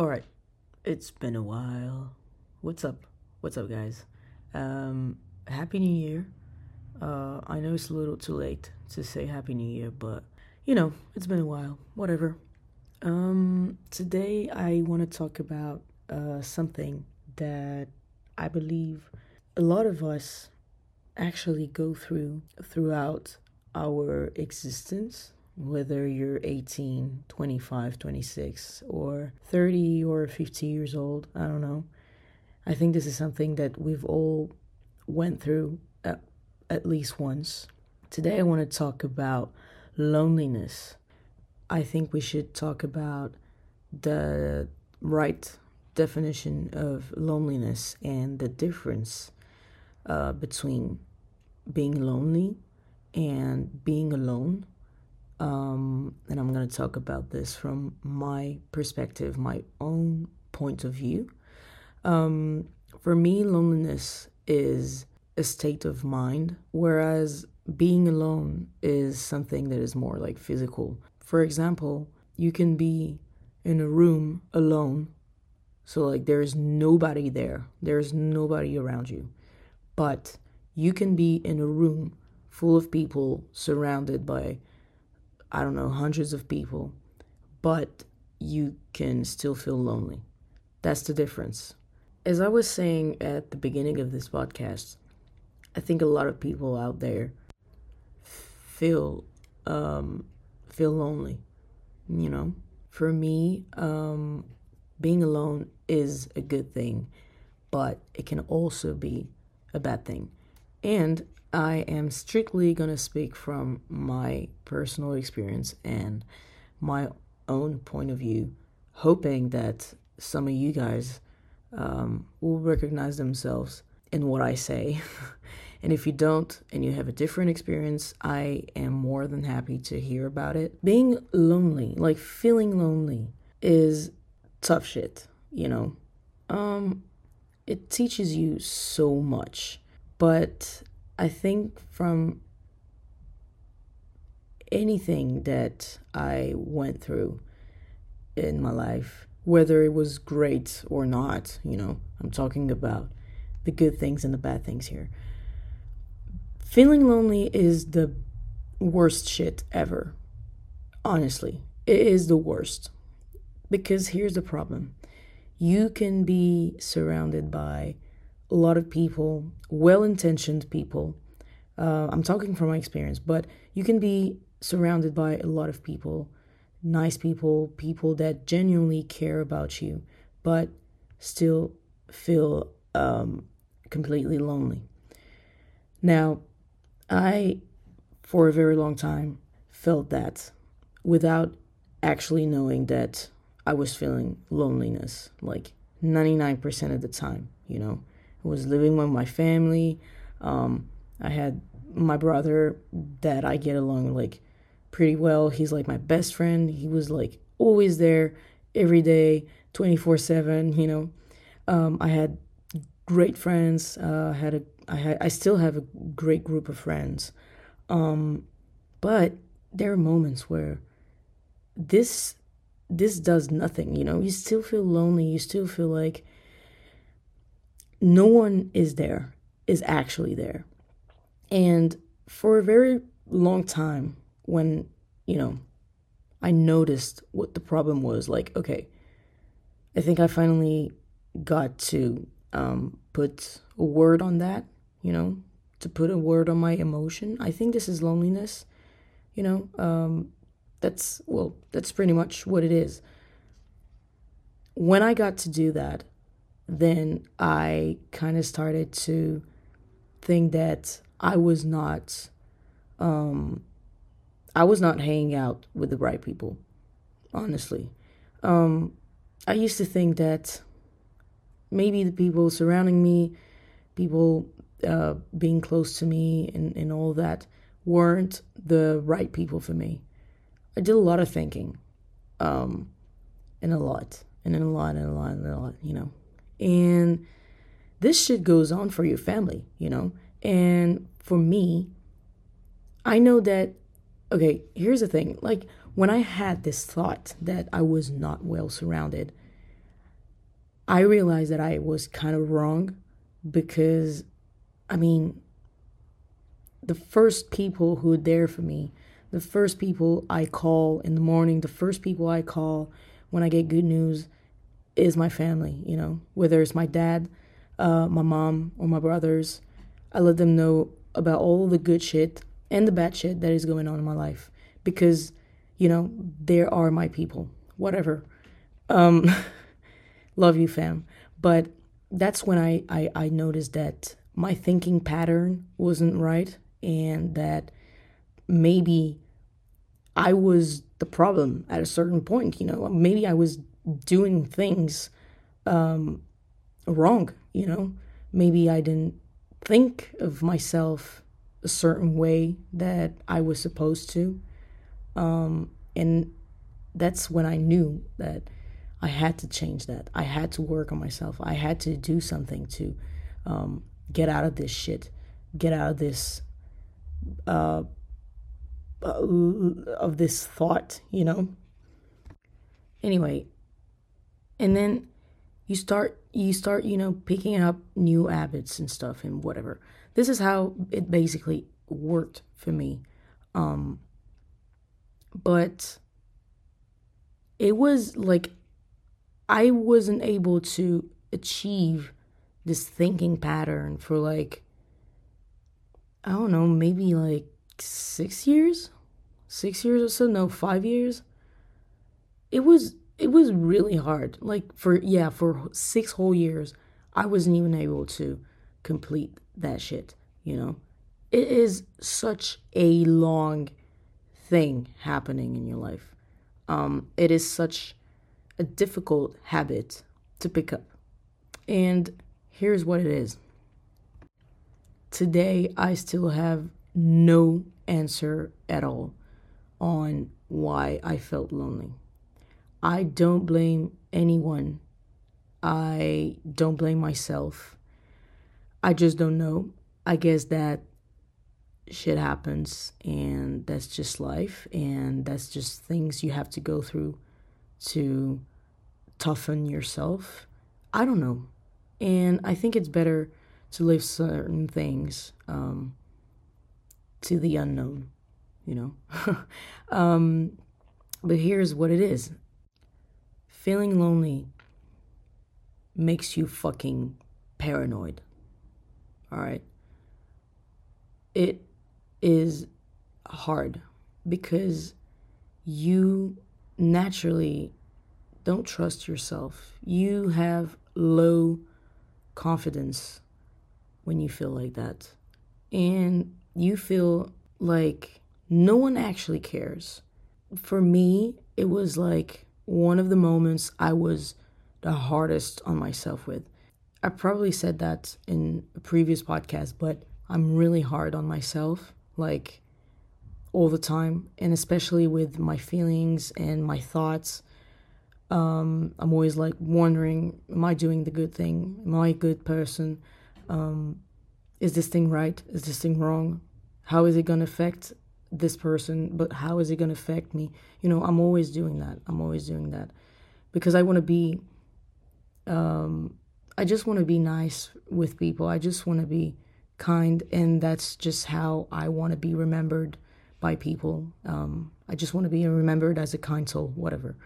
All right, it's been a while. What's up? What's up, guys? Um, Happy New Year. Uh, I know it's a little too late to say Happy New Year, but you know, it's been a while. Whatever. Um, today I want to talk about uh, something that I believe a lot of us actually go through throughout our existence whether you're 18, 25, 26, or 30 or 50 years old, I don't know. I think this is something that we've all went through at, at least once. Today I want to talk about loneliness. I think we should talk about the right definition of loneliness and the difference uh, between being lonely and being alone um, and I'm going to talk about this from my perspective, my own point of view. Um, for me, loneliness is a state of mind, whereas being alone is something that is more like physical. For example, you can be in a room alone, so like there's nobody there, there's nobody around you, but you can be in a room full of people surrounded by I don't know, hundreds of people, but you can still feel lonely. That's the difference. As I was saying at the beginning of this podcast, I think a lot of people out there feel um, feel lonely. You know, for me, um, being alone is a good thing, but it can also be a bad thing. And I am strictly going to speak from my personal experience and my own point of view, hoping that some of you guys um, will recognize themselves in what I say. and if you don't and you have a different experience, I am more than happy to hear about it. Being lonely, like feeling lonely, is tough shit, you know? Um, it teaches you so much, but I think from anything that I went through in my life, whether it was great or not, you know, I'm talking about the good things and the bad things here. Feeling lonely is the worst shit ever. Honestly, it is the worst. Because here's the problem you can be surrounded by a lot of people, well intentioned people. Uh, I'm talking from my experience, but you can be surrounded by a lot of people, nice people, people that genuinely care about you, but still feel um, completely lonely. Now, I, for a very long time, felt that without actually knowing that I was feeling loneliness, like 99% of the time, you know was living with my family. Um, I had my brother that I get along like pretty well. He's like my best friend. He was like always there every day, 24 7, you know. Um, I had great friends. Uh, had a, I had, I still have a great group of friends. Um, but there are moments where this, this does nothing, you know. You still feel lonely. You still feel like no one is there, is actually there. And for a very long time, when, you know, I noticed what the problem was, like, okay, I think I finally got to um, put a word on that, you know, to put a word on my emotion. I think this is loneliness, you know. Um, that's, well, that's pretty much what it is. When I got to do that, then I kind of started to think that I was not um I was not hanging out with the right people honestly um I used to think that maybe the people surrounding me people uh, being close to me and, and all that weren't the right people for me. I did a lot of thinking, um, and a lot, and a lot, and a lot, and a lot, you know. And this shit goes on for your family, you know? And for me, I know that, okay, here's the thing. Like, when I had this thought that I was not well surrounded, I realized that I was kind of wrong because, I mean, the first people who are there for me, the first people I call in the morning, the first people I call when I get good news is my family, you know, whether it's my dad, uh, my mom, or my brothers. I let them know about all the good shit and the bad shit that is going on in my life because, you know, there are my people, whatever. Um, love you, fam. But that's when I, I, I noticed that my thinking pattern wasn't right and that maybe I was the problem at a certain point. You know, maybe I was doing things um, wrong. You know, maybe I didn't think of myself a certain way that I was supposed to. Um, and that's when I knew that I had to change that. I had to work on myself. I had to do something to um, get out of this shit, get out of this uh, uh, of this thought, you know. Anyway, and then you start you start you know picking up new habits and stuff and whatever. This is how it basically worked for me. Um, but it was like I wasn't able to achieve this thinking pattern for like I don't know, maybe like six years, six years or so. No, five years. It was it was really hard. Like for yeah, for six whole years, I wasn't even able to complete that shit. You know, it is such a long thing happening in your life. Um, it is such a difficult habit to pick up, and here's what it is. Today, I still have no answer at all on why I felt lonely. I don't blame anyone. I don't blame myself. I just don't know. I guess that shit happens and that's just life and that's just things you have to go through to toughen yourself. I don't know. And I think it's better to leave certain things um, to the unknown, you know. um, but here's what it is feeling lonely makes you fucking paranoid. All right. It is hard because you naturally don't trust yourself. You have low confidence when you feel like that. And you feel like no one actually cares. For me, it was like one of the moments I was the hardest on myself with. I probably said that in a previous podcast, but I'm really hard on myself, like all the time, and especially with my feelings and my thoughts. Um, I'm always like wondering, am I doing the good thing? Am I a good person? um, is this thing right? Is this thing wrong? How is it going to affect this person? But how is it going to affect me? You know, I'm always doing that. I'm always doing that because I want to be, um, I just want to be nice with people. I just want to be kind. And that's just how I want to be remembered by people. Um, I just want to be remembered as a kind soul, whatever.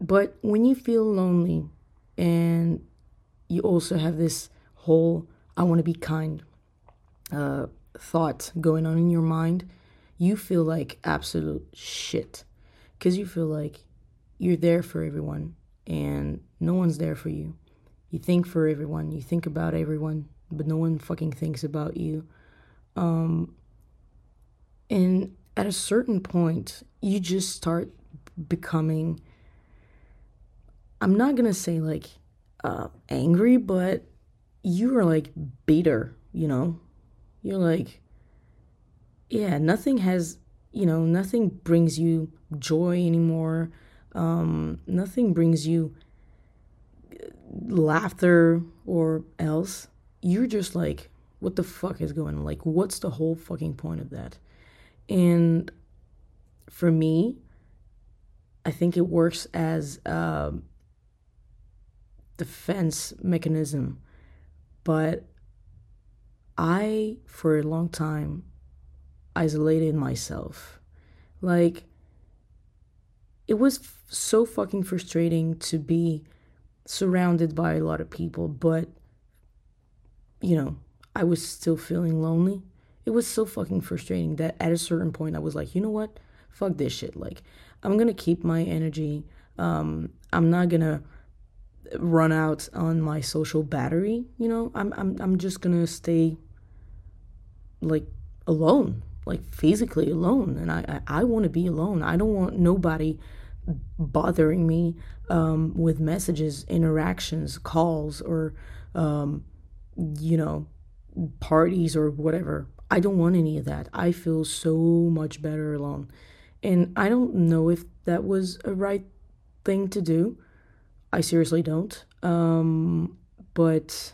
But when you feel lonely and you also have this whole I want to be kind uh, thought going on in your mind, you feel like absolute shit. Because you feel like you're there for everyone and no one's there for you. You think for everyone, you think about everyone, but no one fucking thinks about you. Um, and at a certain point, you just start becoming, I'm not gonna say like uh, angry, but you are like bitter, you know? You're like, yeah, nothing has, you know, nothing brings you joy anymore. Um, nothing brings you laughter or else. You're just like, what the fuck is going on? Like, what's the whole fucking point of that? And for me, I think it works as um, defense mechanism. But I, for a long time, isolated myself. Like, it was f- so fucking frustrating to be surrounded by a lot of people, but, you know, I was still feeling lonely. It was so fucking frustrating that at a certain point I was like, you know what? Fuck this shit. Like, I'm gonna keep my energy. Um, I'm not gonna run out on my social battery. You know, I'm I'm I'm just gonna stay like alone, like physically alone, and I I, I want to be alone. I don't want nobody bothering me um, with messages, interactions, calls, or um, you know, parties or whatever. I don't want any of that. I feel so much better alone. And I don't know if that was a right thing to do. I seriously don't. Um, but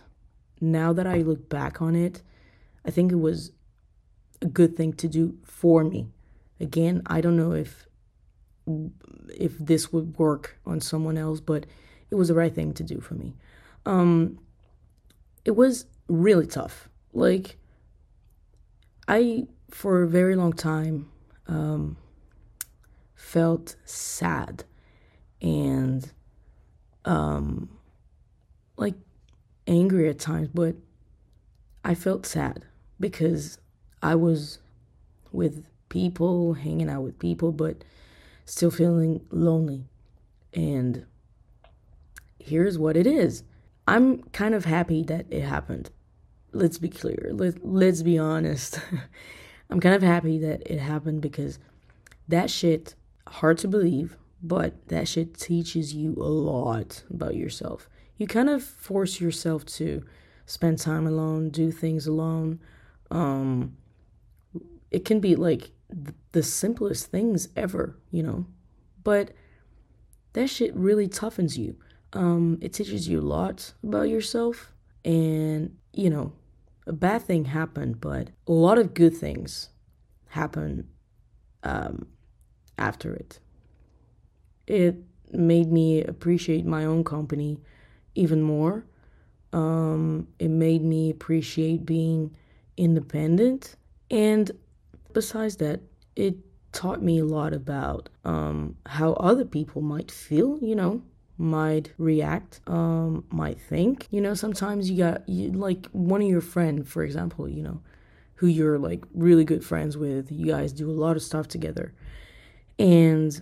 now that I look back on it, I think it was a good thing to do for me. Again, I don't know if if this would work on someone else, but it was the right thing to do for me. Um, it was really tough. Like I, for a very long time, um, felt sad and um, like angry at times, but I felt sad because I was with people, hanging out with people, but still feeling lonely. And here's what it is I'm kind of happy that it happened. Let's be clear. Let, let's be honest. I'm kind of happy that it happened because that shit, hard to believe, but that shit teaches you a lot about yourself. You kind of force yourself to spend time alone, do things alone. Um, it can be like the simplest things ever, you know. But that shit really toughens you. Um, it teaches you a lot about yourself. And, you know, a bad thing happened, but a lot of good things happen um, after it. It made me appreciate my own company even more. Um, it made me appreciate being independent. And besides that, it taught me a lot about um, how other people might feel, you know, might react, um, might think. You know, sometimes you got you, like one of your friend, for example, you know, who you're like really good friends with. You guys do a lot of stuff together, and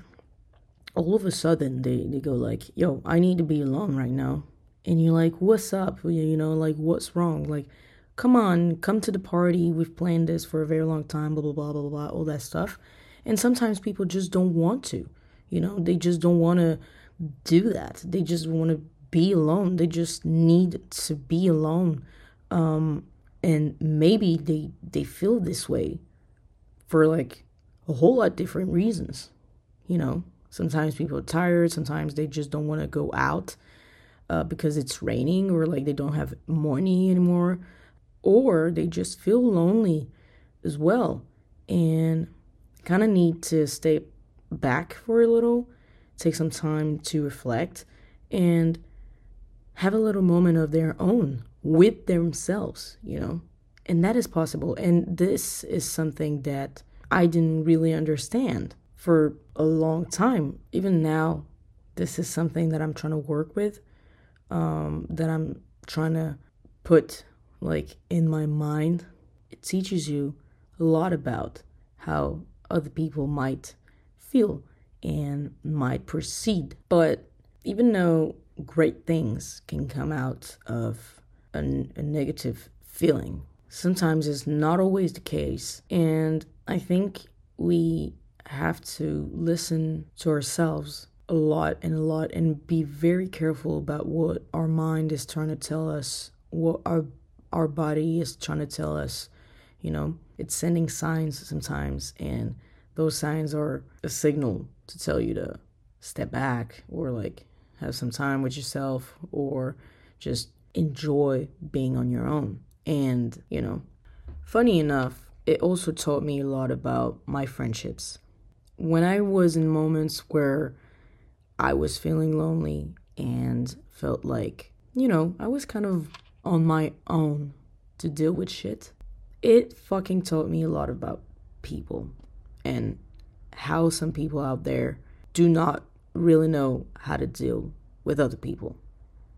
all of a sudden they they go like, "Yo, I need to be alone right now," and you're like, "What's up?" You know, like what's wrong? Like come on, come to the party. We've planned this for a very long time, blah, blah, blah, blah, blah, all that stuff. And sometimes people just don't want to, you know, they just don't want to do that. They just want to be alone. They just need to be alone. Um, and maybe they, they feel this way for like a whole lot different reasons, you know. Sometimes people are tired, sometimes they just don't want to go out uh, because it's raining or like they don't have money anymore or they just feel lonely as well and kind of need to stay back for a little, take some time to reflect, and have a little moment of their own with themselves, you know? And that is possible. And this is something that I didn't really understand for a long time. Even now, this is something that I'm trying to work with, um, that I'm trying to put like in my mind, it teaches you a lot about how other people might feel and might proceed. But even though great things can come out of a, a negative feeling, sometimes it's not always the case. And I think we have to listen to ourselves a lot and a lot and be very careful about what our mind is trying to tell us, what our our body is trying to tell us, you know, it's sending signs sometimes, and those signs are a signal to tell you to step back or like have some time with yourself or just enjoy being on your own. And, you know, funny enough, it also taught me a lot about my friendships. When I was in moments where I was feeling lonely and felt like you know, I was kind of on my own to deal with shit. It fucking taught me a lot about people and how some people out there do not really know how to deal with other people.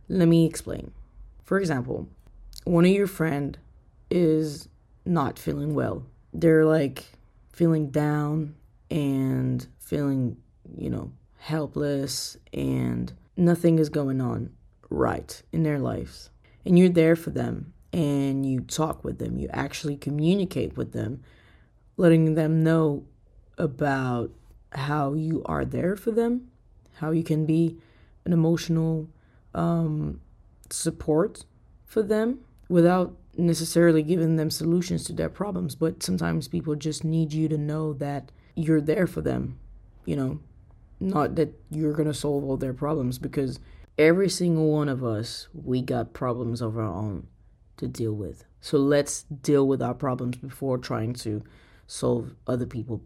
Let me explain. For example, one of your friend is not feeling well. They're like feeling down and feeling, you know, helpless and nothing is going on right in their lives. And you're there for them and you talk with them, you actually communicate with them, letting them know about how you are there for them, how you can be an emotional um, support for them without necessarily giving them solutions to their problems. But sometimes people just need you to know that you're there for them, you know, not that you're going to solve all their problems because every single one of us, we got problems of our own to deal with. So let's deal with our problems before trying to solve other people's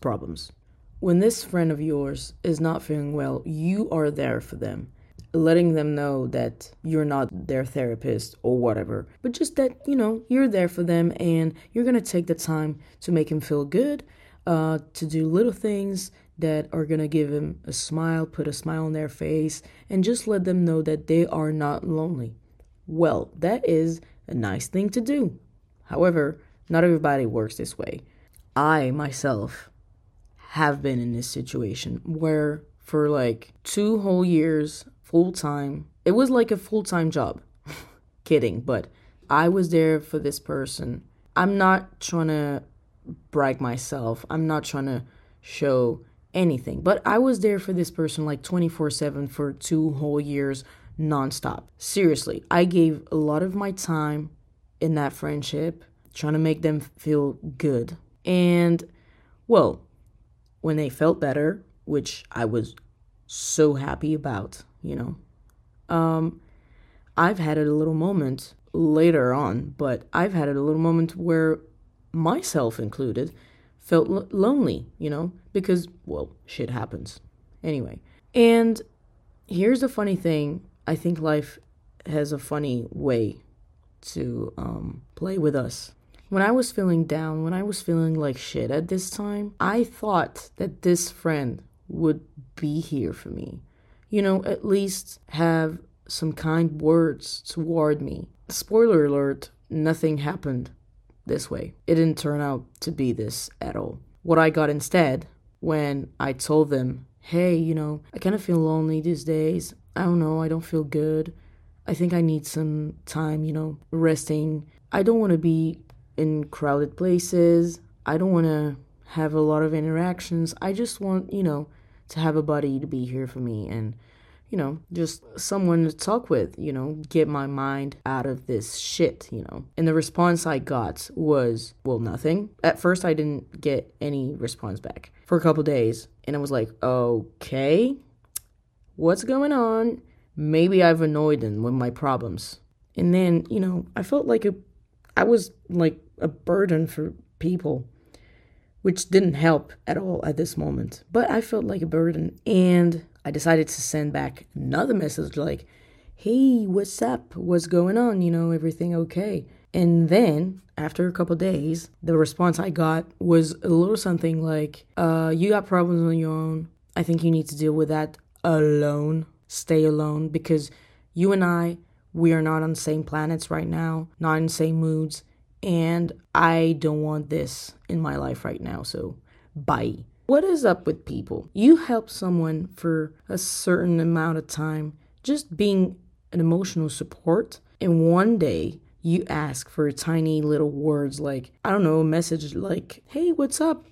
problems. When this friend of yours is not feeling well, you are there for them, letting them know that you're not their therapist or whatever, but just that, you know, you're there for them and you're going to take the time to make them feel good, uh, to do little things that are going to give them a smile, put a smile on their face, and just let them know that they are not lonely. Well, that is a nice thing to do. However, not everybody works this way. I myself have been in this situation where for like two whole years, full time, it was like a full time job. Kidding, but I was there for this person. I'm not trying to brag myself, I'm not trying to show anything, but I was there for this person like 24 7 for two whole years nonstop. Seriously, I gave a lot of my time in that friendship trying to make them feel good. And, well, when they felt better, which I was so happy about, you know. Um, I've had a little moment later on, but I've had a little moment where myself included felt lonely, you know, because well, shit happens. Anyway, and here's the funny thing, I think life has a funny way to um, play with us. When I was feeling down, when I was feeling like shit at this time, I thought that this friend would be here for me. You know, at least have some kind words toward me. Spoiler alert, nothing happened this way. It didn't turn out to be this at all. What I got instead, when I told them, hey, you know, I kind of feel lonely these days. I don't know, I don't feel good. I think I need some time, you know, resting. I don't want to be in crowded places. I don't want to have a lot of interactions. I just want, you know, to have a buddy to be here for me and, you know, just someone to talk with, you know, get my mind out of this shit, you know. And the response I got was, well, nothing. At first, I didn't get any response back for a couple days. And I was like, okay, what's going on? Maybe I've annoyed them with my problems. And then, you know, I felt like a, I was like a burden for people, which didn't help at all at this moment. But I felt like a burden, and I decided to send back another message like, "Hey, what's up? What's going on? You know, everything okay?" And then after a couple days, the response I got was a little something like, "Uh, you got problems on your own. I think you need to deal with that alone. Stay alone because you and I." We are not on the same planets right now, not in the same moods, and I don't want this in my life right now, so bye. What is up with people? You help someone for a certain amount of time, just being an emotional support, and one day you ask for tiny little words like, I don't know, a message like, hey, what's up?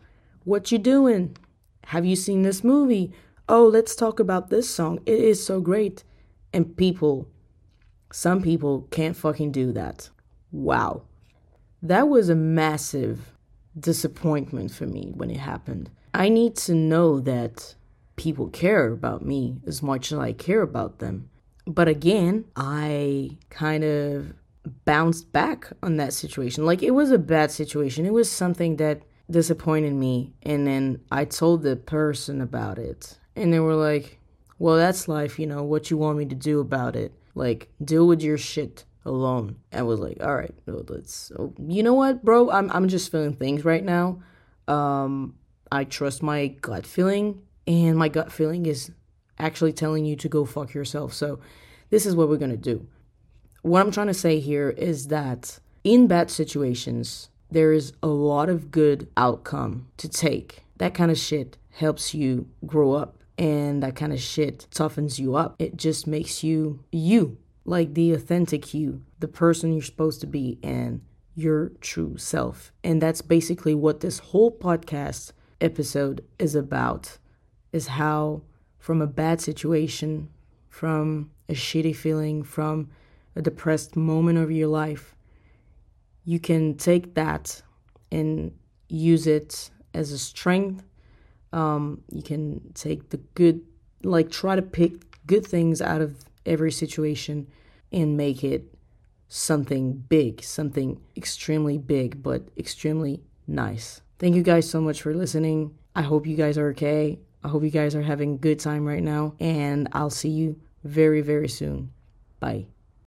What you doing? Have you seen this movie? Oh, let's talk about this song. It is so great. And people, some people can't fucking do that. Wow. That was a massive disappointment for me when it happened. I need to know that people care about me as much as I care about them. But again, I kind of bounced back on that situation. Like it was a bad situation. It was something that disappointed me. And then I told the person about it. And they were like, well, that's life, you know, what you want me to do about it. Like, deal with your shit alone. I was like, all right, let's. Oh, you know what, bro? I'm I'm just feeling things right now. Um, I trust my gut feeling, and my gut feeling is actually telling you to go fuck yourself. So, this is what we're gonna do. What I'm trying to say here is that in bad situations, there is a lot of good outcome to take. That kind of shit helps you grow up and that kind of shit toughens you up. It just makes you you, like the authentic you, the person you're supposed to be, and your true self. And that's basically what this whole podcast episode is about is how from a bad situation, from a shitty feeling, from a depressed moment of your life, you can take that and use it as a strength um, you can take the good, like try to pick good things out of every situation and make it something big, something extremely big, but extremely nice. Thank you guys so much for listening. I hope you guys are okay. I hope you guys are having a good time right now, and I'll see you very, very soon. Bye.